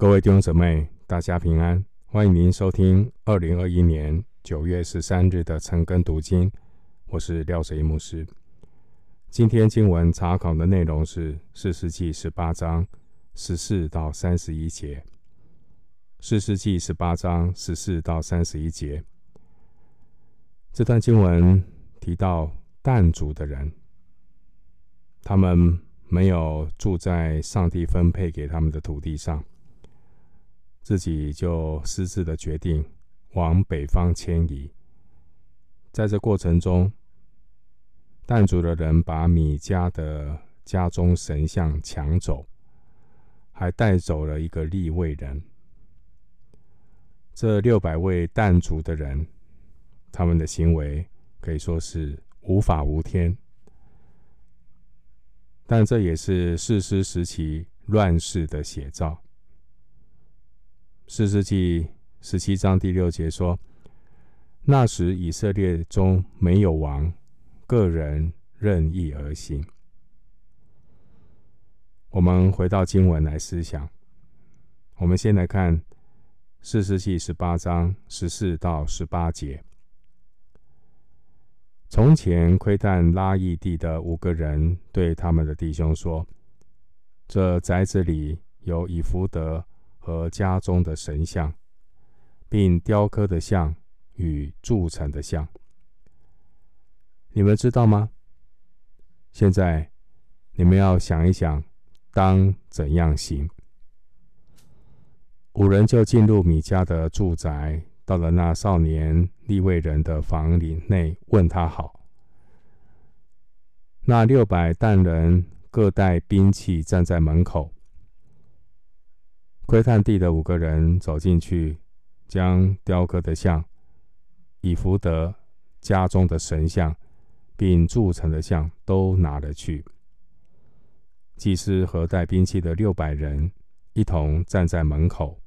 各位弟兄姊妹，大家平安！欢迎您收听二零二一年九月十三日的晨更读经。我是廖水一牧师。今天经文查考的内容是四世纪十八章十四到三十一节。四世纪十八章十四到三十一节，这段经文提到但族的人，他们没有住在上帝分配给他们的土地上。自己就私自的决定往北方迁移，在这过程中，但族的人把米迦的家中神像抢走，还带走了一个立位人。这六百位但族的人，他们的行为可以说是无法无天，但这也是士师时期乱世的写照。四世纪十七章第六节说：“那时以色列中没有王，个人任意而行。”我们回到经文来思想。我们先来看四世纪十八章十四到十八节。从前窥探拉亿地的五个人对他们的弟兄说：“这宅子里有以弗得。”和家中的神像，并雕刻的像与铸成的像，你们知道吗？现在你们要想一想，当怎样行？五人就进入米迦的住宅，到了那少年利未人的房里内，问他好。那六百但人各带兵器，站在门口。窥探地的五个人走进去，将雕刻的像、以弗得家中的神像，并铸成的像都拿了去。祭司和带兵器的六百人一同站在门口。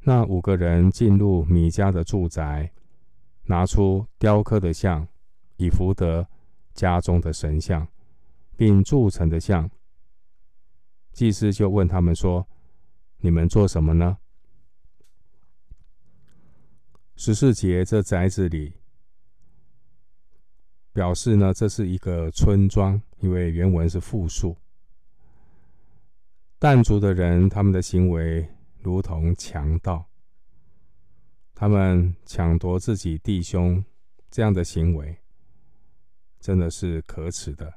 那五个人进入米迦的住宅，拿出雕刻的像、以弗得家中的神像，并铸成的像。祭司就问他们说。你们做什么呢？十四节，这宅子里表示呢，这是一个村庄，因为原文是复数。但族的人，他们的行为如同强盗，他们抢夺自己弟兄，这样的行为真的是可耻的。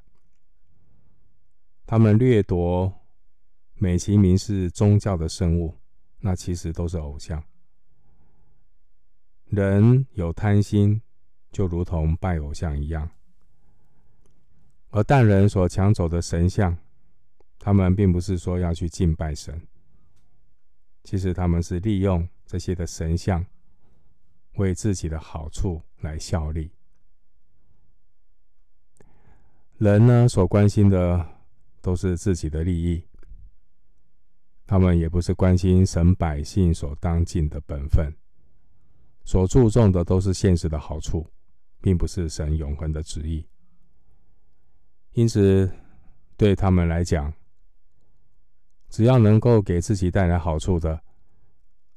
他们掠夺。美其名是宗教的圣物，那其实都是偶像。人有贪心，就如同拜偶像一样。而但人所抢走的神像，他们并不是说要去敬拜神，其实他们是利用这些的神像，为自己的好处来效力。人呢，所关心的都是自己的利益。他们也不是关心神百姓所当尽的本分，所注重的都是现实的好处，并不是神永恒的旨意。因此，对他们来讲，只要能够给自己带来好处的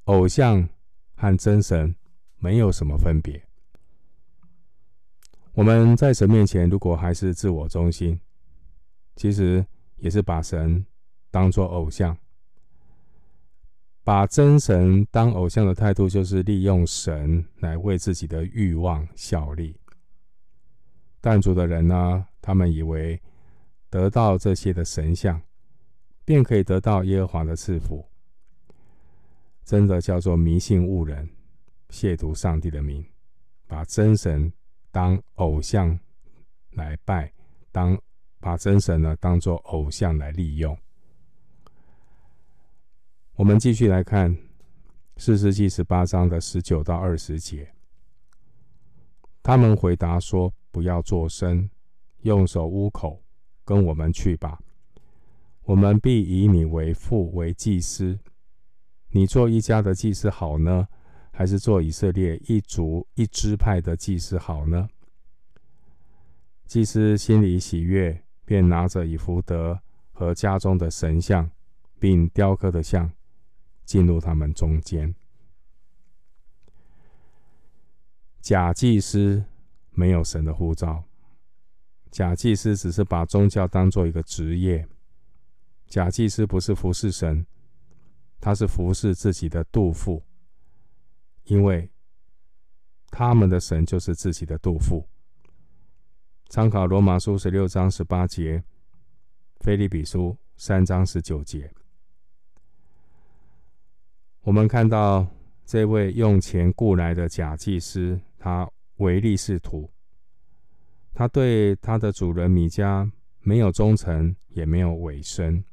偶像和真神没有什么分别。我们在神面前，如果还是自我中心，其实也是把神当作偶像。把真神当偶像的态度，就是利用神来为自己的欲望效力。但族的人呢，他们以为得到这些的神像，便可以得到耶和华的赐福。真的叫做迷信误人，亵渎上帝的名，把真神当偶像来拜，当把真神呢当做偶像来利用。我们继续来看《四世纪》十八章的十九到二十节。他们回答说：“不要作声，用手捂口，跟我们去吧。我们必以你为父为祭司。你做一家的祭司好呢，还是做以色列一族一支派的祭司好呢？”祭司心里喜悦，便拿着以弗得和家中的神像，并雕刻的像。进入他们中间。假祭司没有神的护照，假祭司只是把宗教当做一个职业。假祭司不是服侍神，他是服侍自己的肚腹，因为他们的神就是自己的肚腹。参考罗马书十六章十八节，腓利比书三章十九节，我们看到这位用钱雇来的假祭司。他唯利是图，他对他的主人米迦没有忠诚，也没有委身，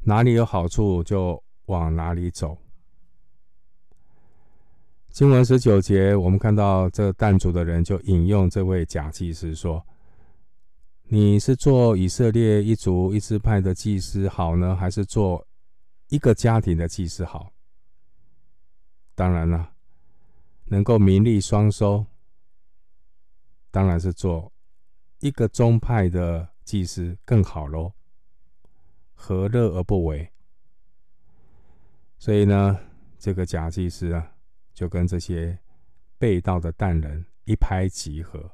哪里有好处就往哪里走。经文十九节，我们看到这弹族的人就引用这位假祭司说：“你是做以色列一族一支派的祭司好呢，还是做一个家庭的祭司好？”当然了。能够名利双收，当然是做一个宗派的祭司更好喽，何乐而不为？所以呢，这个假祭司啊，就跟这些被盗的蛋人一拍即合。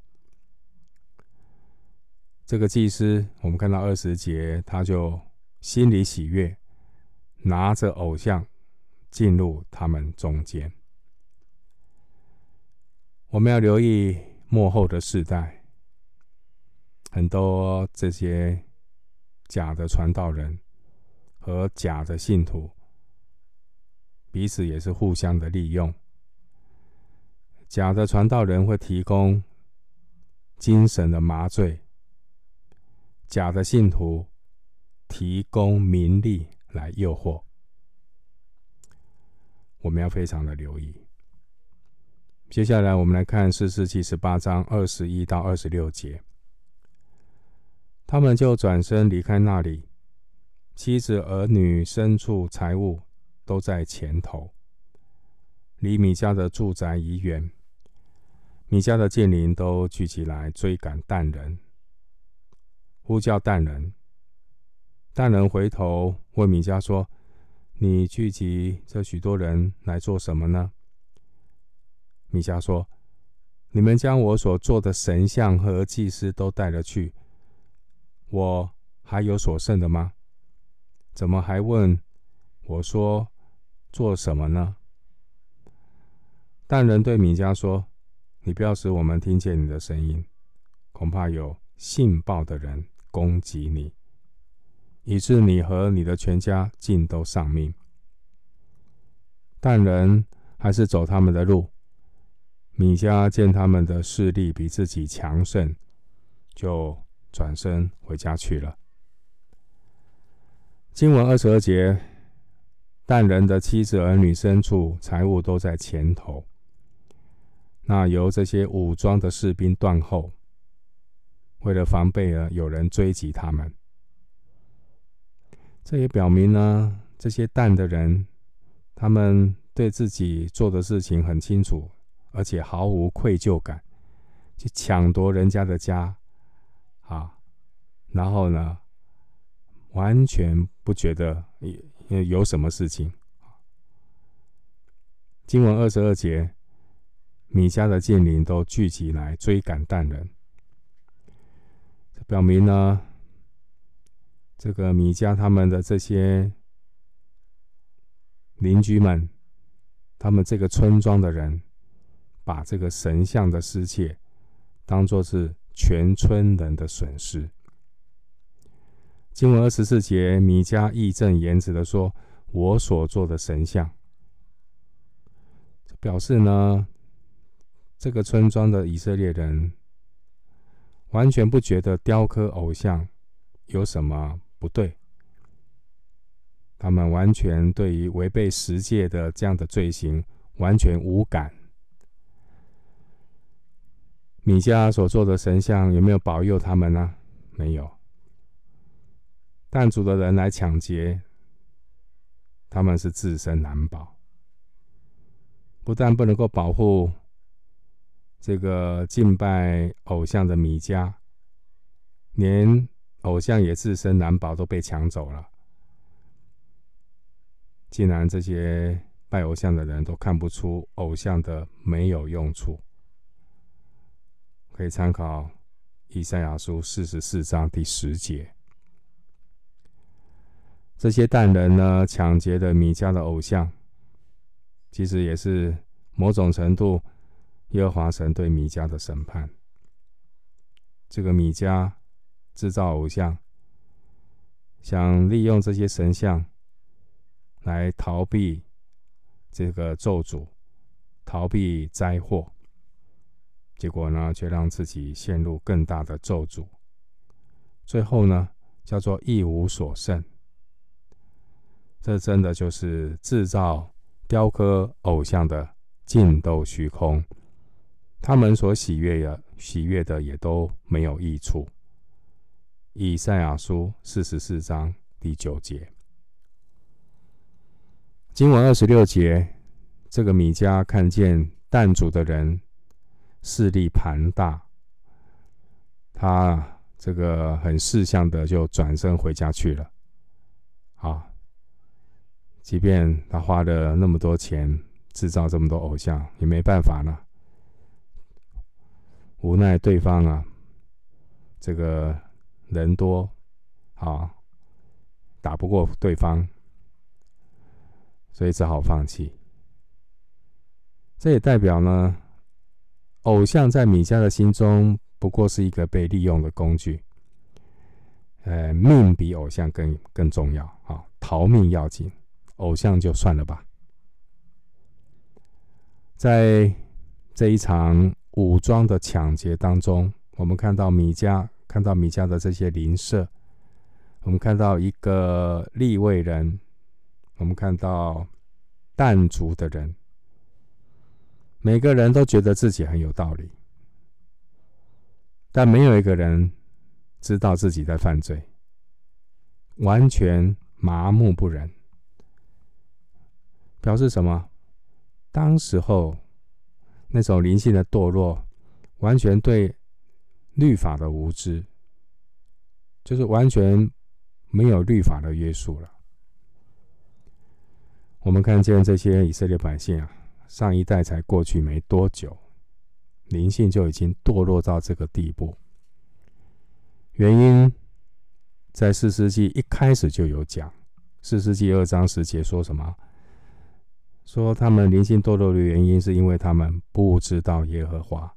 这个祭司，我们看到二十节，他就心里喜悦，拿着偶像进入他们中间。我们要留意幕后的世代，很多这些假的传道人和假的信徒，彼此也是互相的利用。假的传道人会提供精神的麻醉，假的信徒提供名利来诱惑。我们要非常的留意。接下来，我们来看士师记十八章二十一到二十六节。他们就转身离开那里，妻子、儿女、牲畜、财物都在前头，离米迦的住宅已远。米迦的近邻都聚集来追赶但人，呼叫但人。但人回头问米迦说：“你聚集这许多人来做什么呢？”米迦说：“你们将我所做的神像和祭司都带了去，我还有所剩的吗？怎么还问我说做什么呢？”但人对米迦说：“你不要使我们听见你的声音，恐怕有信报的人攻击你，以致你和你的全家尽都丧命。”但人还是走他们的路。米迦见他们的势力比自己强盛，就转身回家去了。经文二十二节，但人的妻子、儿女、牲畜、财物都在前头，那由这些武装的士兵断后，为了防备了有人追击他们。这也表明呢，这些蛋的人，他们对自己做的事情很清楚。而且毫无愧疚感，去抢夺人家的家，啊，然后呢，完全不觉得有有什么事情。经文二十二节，米迦的近邻都聚集来追赶蛋人，这表明呢，这个米迦他们的这些邻居们，他们这个村庄的人。把这个神像的失窃当作是全村人的损失。经文二十四节，米迦义正言辞的说：“我所做的神像，表示呢，这个村庄的以色列人完全不觉得雕刻偶像有什么不对，他们完全对于违背十诫的这样的罪行完全无感。”米迦所做的神像有没有保佑他们呢？没有。但族的人来抢劫，他们是自身难保。不但不能够保护这个敬拜偶像的米迦，连偶像也自身难保，都被抢走了。竟然这些拜偶像的人都看不出偶像的没有用处，可以参考以赛亚书四十四章第十节。这些但人呢，抢劫了米迦的偶像，其实也是某种程度耶和华神对米迦的审判。这个米迦制造偶像，想利用这些神像来逃避这个咒诅，逃避灾祸，结果呢，却让自己陷入更大的咒诅。最后呢，叫做一无所剩。这真的就是制造、雕刻偶像的尽都虚空，他们所喜悦的、喜悦的也都没有益处。以赛亚书四十四章第九节，经文二十六节，这个米迦看见但主的人势力庞大，他这个很识相的就转身回家去了。啊。即便他花了那么多钱制造这么多偶像，也没办法了。无奈对方啊，这个人多，啊，打不过对方，所以只好放弃。这也代表呢，偶像在米迦的心中不过是一个被利用的工具。呃，命比偶像更更重要啊，逃命要紧。偶像就算了吧。在这一场武装的抢劫当中，我们看到米迦，看到米迦的这些邻舍，我们看到一个立位人，我们看到但族的人，每个人都觉得自己很有道理，但没有一个人知道自己在犯罪，完全麻木不仁。表示什么？当时候那种灵性的堕落，完全对律法的无知，就是完全没有律法的约束了。我们看见这些以色列百姓啊，上一代才过去没多久，灵性就已经堕落到这个地步。原因在四世纪一开始就有讲，四世纪二章十节说什么？说他们灵性堕落的原因，是因为他们不知道耶和华，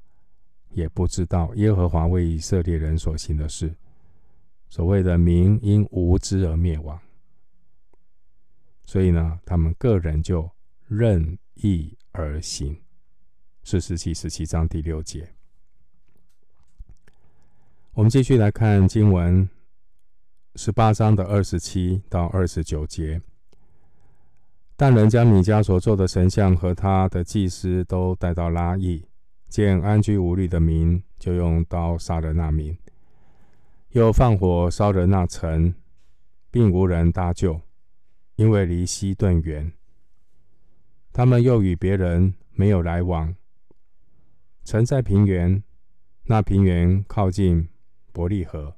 也不知道耶和华为以色列人所行的事。所谓的民因无知而灭亡，所以呢，他们个人就任意而行。士师记十七章第六节。我们继续来看经文十八章的二十七到二十九节。但人将米迦所做的神像和他的祭司都带到拉亿，见安居无虑的民，就用刀杀了那民，又放火烧了那城，并无人搭救，因为离西顿远。他们又与别人没有来往。城在平原，那平原靠近伯利河。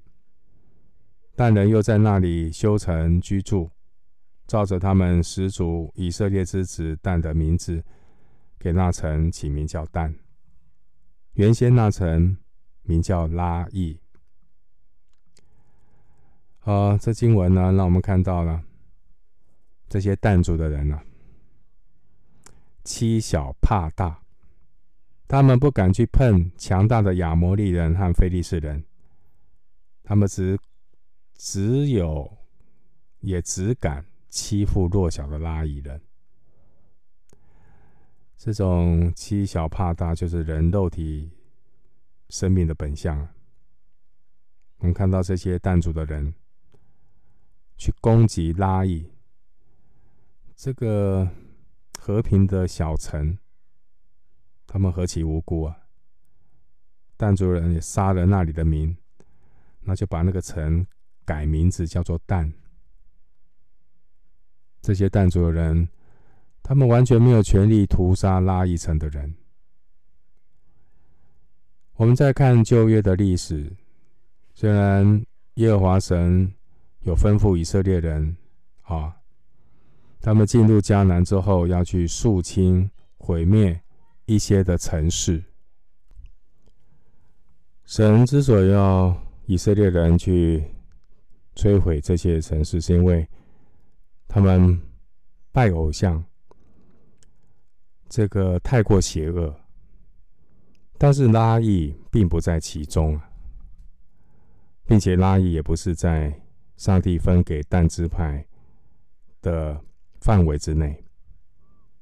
但人又在那里修城居住。照着他们始祖以色列之子但的名字，给那城起名叫但。原先那城名叫拉亿。啊，这经文呢，让我们看到了这些但族的人呢、啊，欺小怕大，他们不敢去碰强大的亚摩利人和非利士人，他们只只有也只敢。欺负弱小的拉伊人，这种欺小怕大，就是人肉体生命的本相。我们看到这些弹族的人去攻击拉伊这个和平的小城，他们何其无辜啊！弹族人也杀了那里的民，那就把那个城改名字叫做但。这些弹族的人，他们完全没有权利屠杀拉亿城的人。我们再看旧约的历史，虽然耶和华神有吩咐以色列人啊，他们进入迦南之后，要去肃清、毁灭一些的城市。神之所以要以色列人去摧毁这些城市，是因为他们拜偶像，这个太过邪恶。但是拉亿并不在其中啊，并且拉亿也不是在上帝分给但支派的范围之内，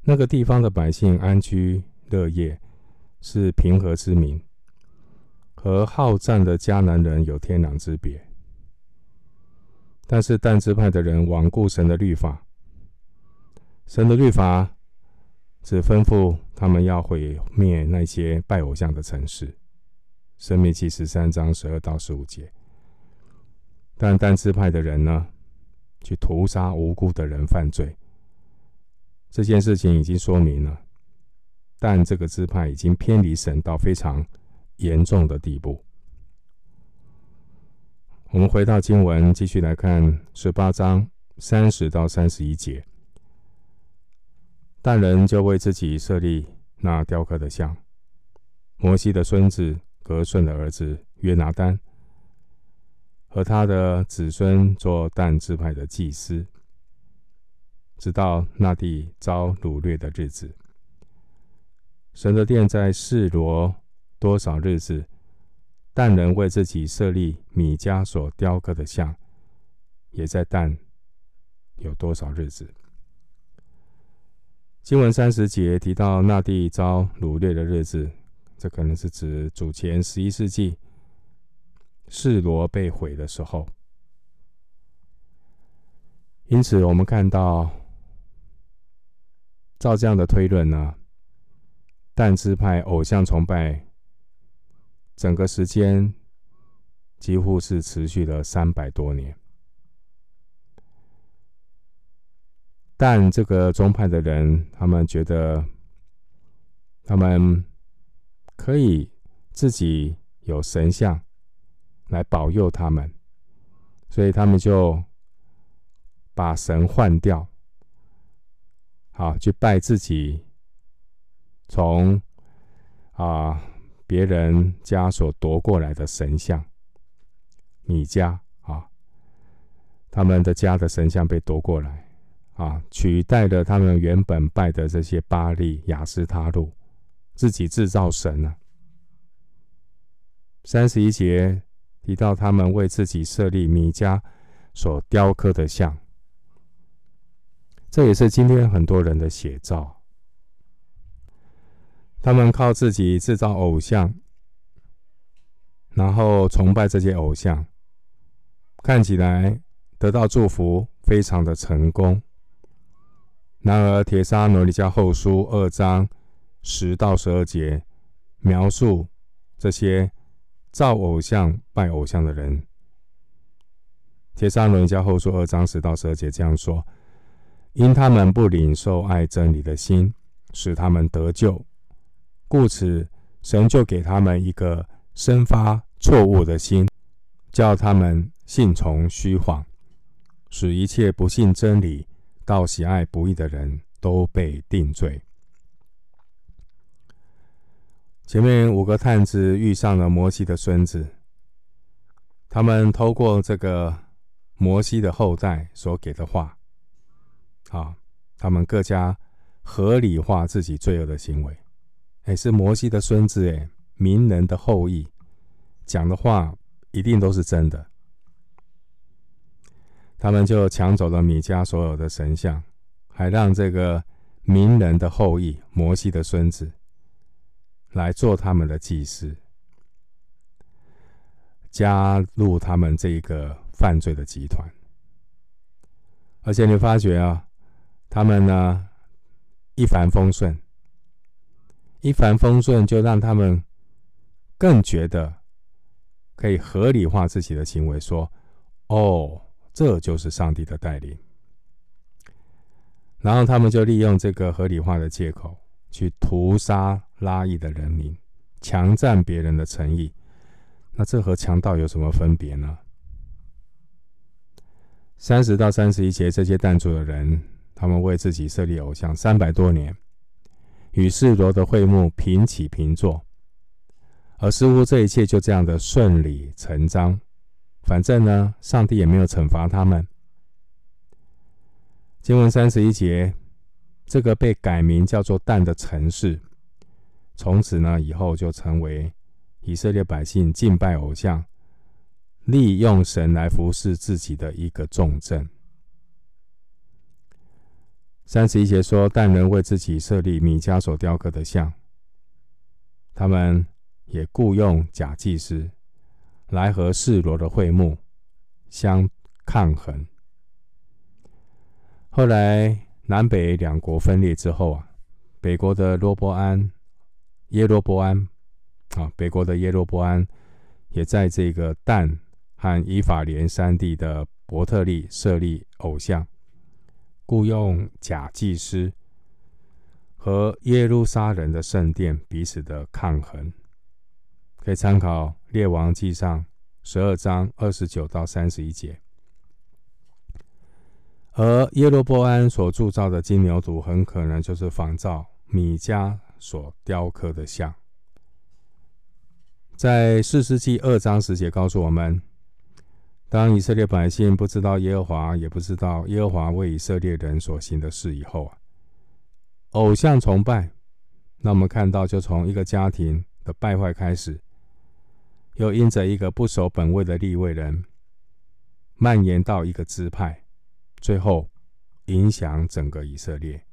那个地方的百姓安居乐业，是平和之民，和好战的迦南人有天壤之别。但是但支派的人罔顾神的律法，神的律法只吩咐他们要毁灭那些拜偶像的城市。申命记十三章十二到十五节。但但支派的人呢，去屠杀无辜的人犯罪。这件事情已经说明了，但这个支派已经偏离神到非常严重的地步。我们回到经文，继续来看十八章三十到三十一节。但人就为自己设立那雕刻的像，摩西的孙子革顺的儿子约拿单和他的子孙做但支派的祭司。直到那地遭掳掠的日子，神的殿在示罗多少日子？但人为自己设立米迦所雕刻的像，也在但有多少日子？经文三十节提到那地遭掳掠的日子，这可能是指主前十一世纪示罗被毁的时候。因此，我们看到。照这样的推论呢，但支派偶像崇拜整个时间几乎是持续了三百多年。但这个宗派的人，他们觉得他们可以自己有神像来保佑他们，所以他们就把神换掉。啊，去拜自己从啊别人家所夺过来的神像，米迦啊，他们的家的神像被夺过来啊，取代了他们原本拜的这些巴力、雅斯他路，自己制造神呢、啊。三十一节提到他们为自己设立米迦所雕刻的像。这也是今天很多人的写照。他们靠自己制造偶像，然后崇拜这些偶像，看起来得到祝福，非常的成功。然而，《帖撒罗尼迦后书》二章十到十二节描述这些造偶像、拜偶像的人，《帖撒罗尼迦后书》二章十到十二节这样说。因他们不领受爱真理的心，使他们得救，故此神就给他们一个生发错误的心，叫他们信从虚谎，使一切不信真理、到喜爱不义的人都被定罪。前面五个探子遇上了摩西的孙子，他们透过这个摩西的后代所给的话。啊，他们各家合理化自己罪恶的行为，哎，是摩西的孙子，哎，名人的后裔，讲的话一定都是真的。他们就抢走了米迦所有的神像，还让这个名人的后裔摩西的孙子来做他们的祭司，加入他们这个犯罪的集团。而且你发觉啊。他们呢，一帆风顺，一帆风顺就让他们更觉得可以合理化自己的行为，说：“哦，这就是上帝的带领。”然后他们就利用这个合理化的借口，去屠杀拉伊的人民，强占别人的诚意。那这和强盗有什么分别呢？三十到三十一节，这些但族的人。他们为自己设立偶像三百多年，与示罗的会幕平起平坐，而似乎这一切就这样的顺理成章。反正呢，上帝也没有惩罚他们。经文三十一节，这个被改名叫做蛋的城市，从此呢以后就成为以色列百姓敬拜偶像、利用神来服侍自己的一个重镇。三十一节说，但人为自己设立米迦所雕刻的像，他们也雇用假祭司来和示罗的会幕相抗衡。后来南北两国分裂之后啊，北国的罗伯安、耶罗伯安啊，北国的耶罗伯安也在这个但和以法莲山地的伯特利设立偶像。雇用假祭司和耶路撒冷的圣殿彼此的抗衡，可以参考《列王记上》十二章二十九到三十一节。而耶罗波安所铸造的金牛犊，很可能就是仿照米迦所雕刻的像。在四世纪二章十节告诉我们。当以色列百姓不知道耶和华，也不知道耶和华为以色列人所行的事以后啊，偶像崇拜，那我们看到就从一个家庭的败坏开始，又因着一个不守本位的立位人，蔓延到一个支派，最后影响整个以色列，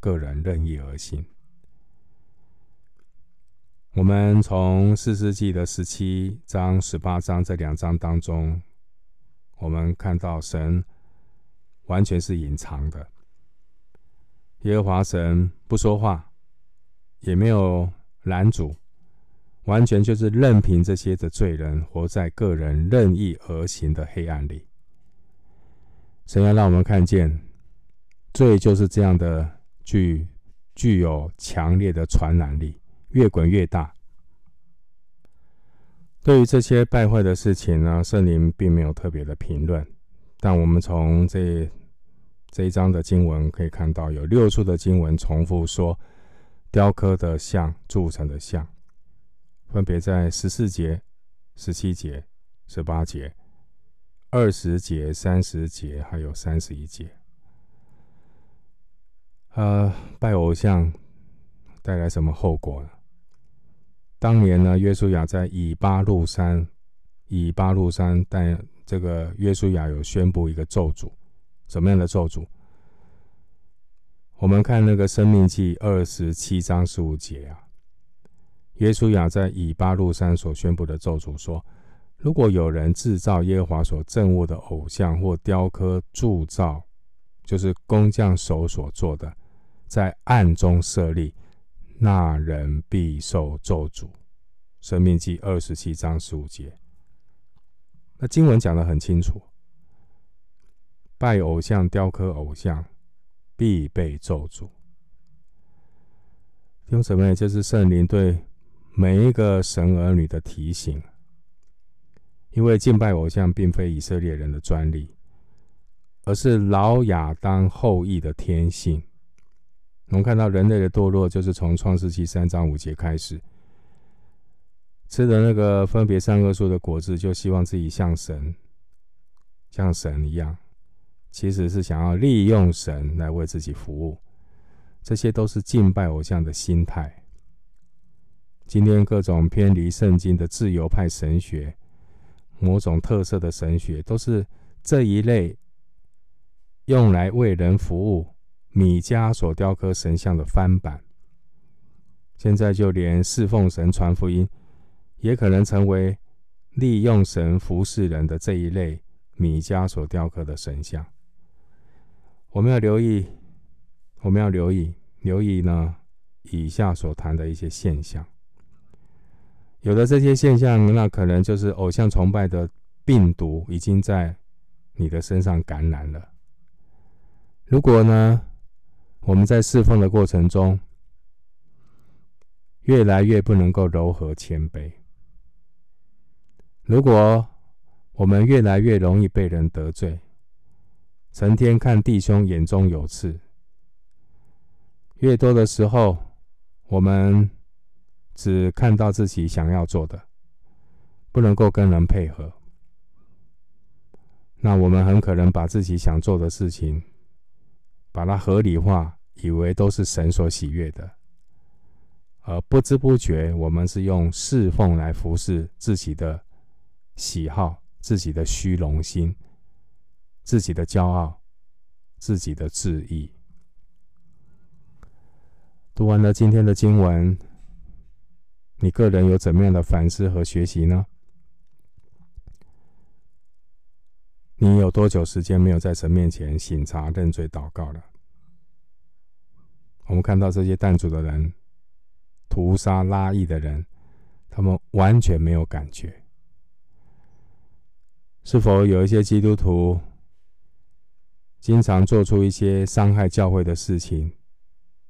个人任意而行。我们从四世纪的十七章、十八章这两章当中，我们看到神完全是隐藏的。耶和华神不说话，也没有拦阻，完全就是任凭这些的罪人活在个人任意而行的黑暗里。神要让我们看见，罪就是这样的具具有强烈的传染力。越滚越大。对于这些败坏的事情呢，圣灵并没有特别的评论。但我们从这这一章的经文可以看到，有六处的经文重复说“雕刻的像”、“铸成的像”，分别在十四节、十七节、十八节、二十节、三十节，还有三十一节。呃，拜偶像带来什么后果呢？当年呢，约书亚在以巴路山，以巴路山，但这个约书亚有宣布一个咒诅，什么样的咒诅？我们看那个《生命记》二十七章十五节啊，耶稣亚在以巴路山所宣布的咒诅说：如果有人制造耶和华所憎恶的偶像或雕刻铸造，就是工匠手所做的，在暗中设立。那人必受咒诅。申命记二十七章十五节。那经文讲得很清楚，拜偶像、雕刻偶像，必被咒诅。用什么？就是圣灵对每一个神儿女的提醒。因为敬拜偶像并非以色列人的专利，而是老亚当后裔的天性。我们看到人类的堕落，就是从创世纪三章五节开始，吃的那个分别善恶树的果子，就希望自己像神，像神一样，其实是想要利用神来为自己服务。这些都是敬拜偶像的心态。今天各种偏离圣经的自由派神学，某种特色的神学，都是这一类用来为人服务。米迦所雕刻神像的翻版，现在就连侍奉神传福音，也可能成为利用神服侍人的这一类米迦所雕刻的神像。我们要留意，我们要留意，留意呢，以下所谈的一些现象。有了这些现象，那可能就是偶像崇拜的病毒已经在你的身上感染了。如果呢，我们在侍奉的过程中，越来越不能够柔和谦卑。如果我们越来越容易被人得罪，成天看弟兄眼中有刺。越多的时候，我们只看到自己想要做的，不能够跟人配合。那我们很可能把自己想做的事情，把它合理化，以为都是神所喜悦的，而不知不觉，我们是用侍奉来服侍自己的喜好、自己的虚荣心、自己的骄傲、自己的志意。读完了今天的经文，你个人有怎么样的反思和学习呢？你有多久时间没有在神面前省察、认罪、祷告了？我们看到这些弹主的人，屠杀拉役的人，他们完全没有感觉。是否有一些基督徒经常做出一些伤害教会的事情，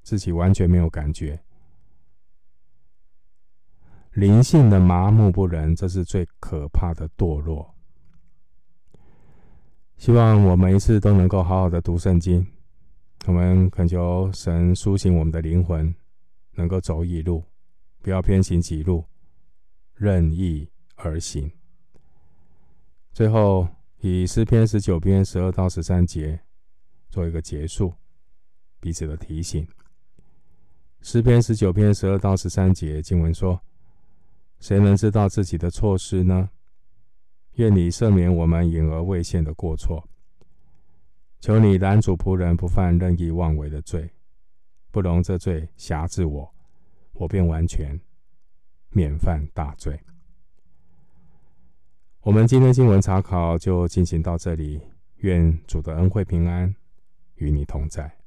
自己完全没有感觉？灵性的麻木不仁，这是最可怕的堕落。希望我每一次都能够好好的读圣经。我们恳求神苏醒我们的灵魂，能够走一路，不要偏行己路，任意而行。最后以诗篇十九篇十二到十三节做一个结束，彼此的提醒。诗篇十九篇十二到十三节经文说：“谁能知道自己的错失呢？”愿你赦免我们隐而未现的过错，求你拦阻仆人不犯任意妄为的罪，不容这罪辖制我，我便完全免犯大罪。我们今天经文查考就进行到这里，愿主的恩惠平安与你同在。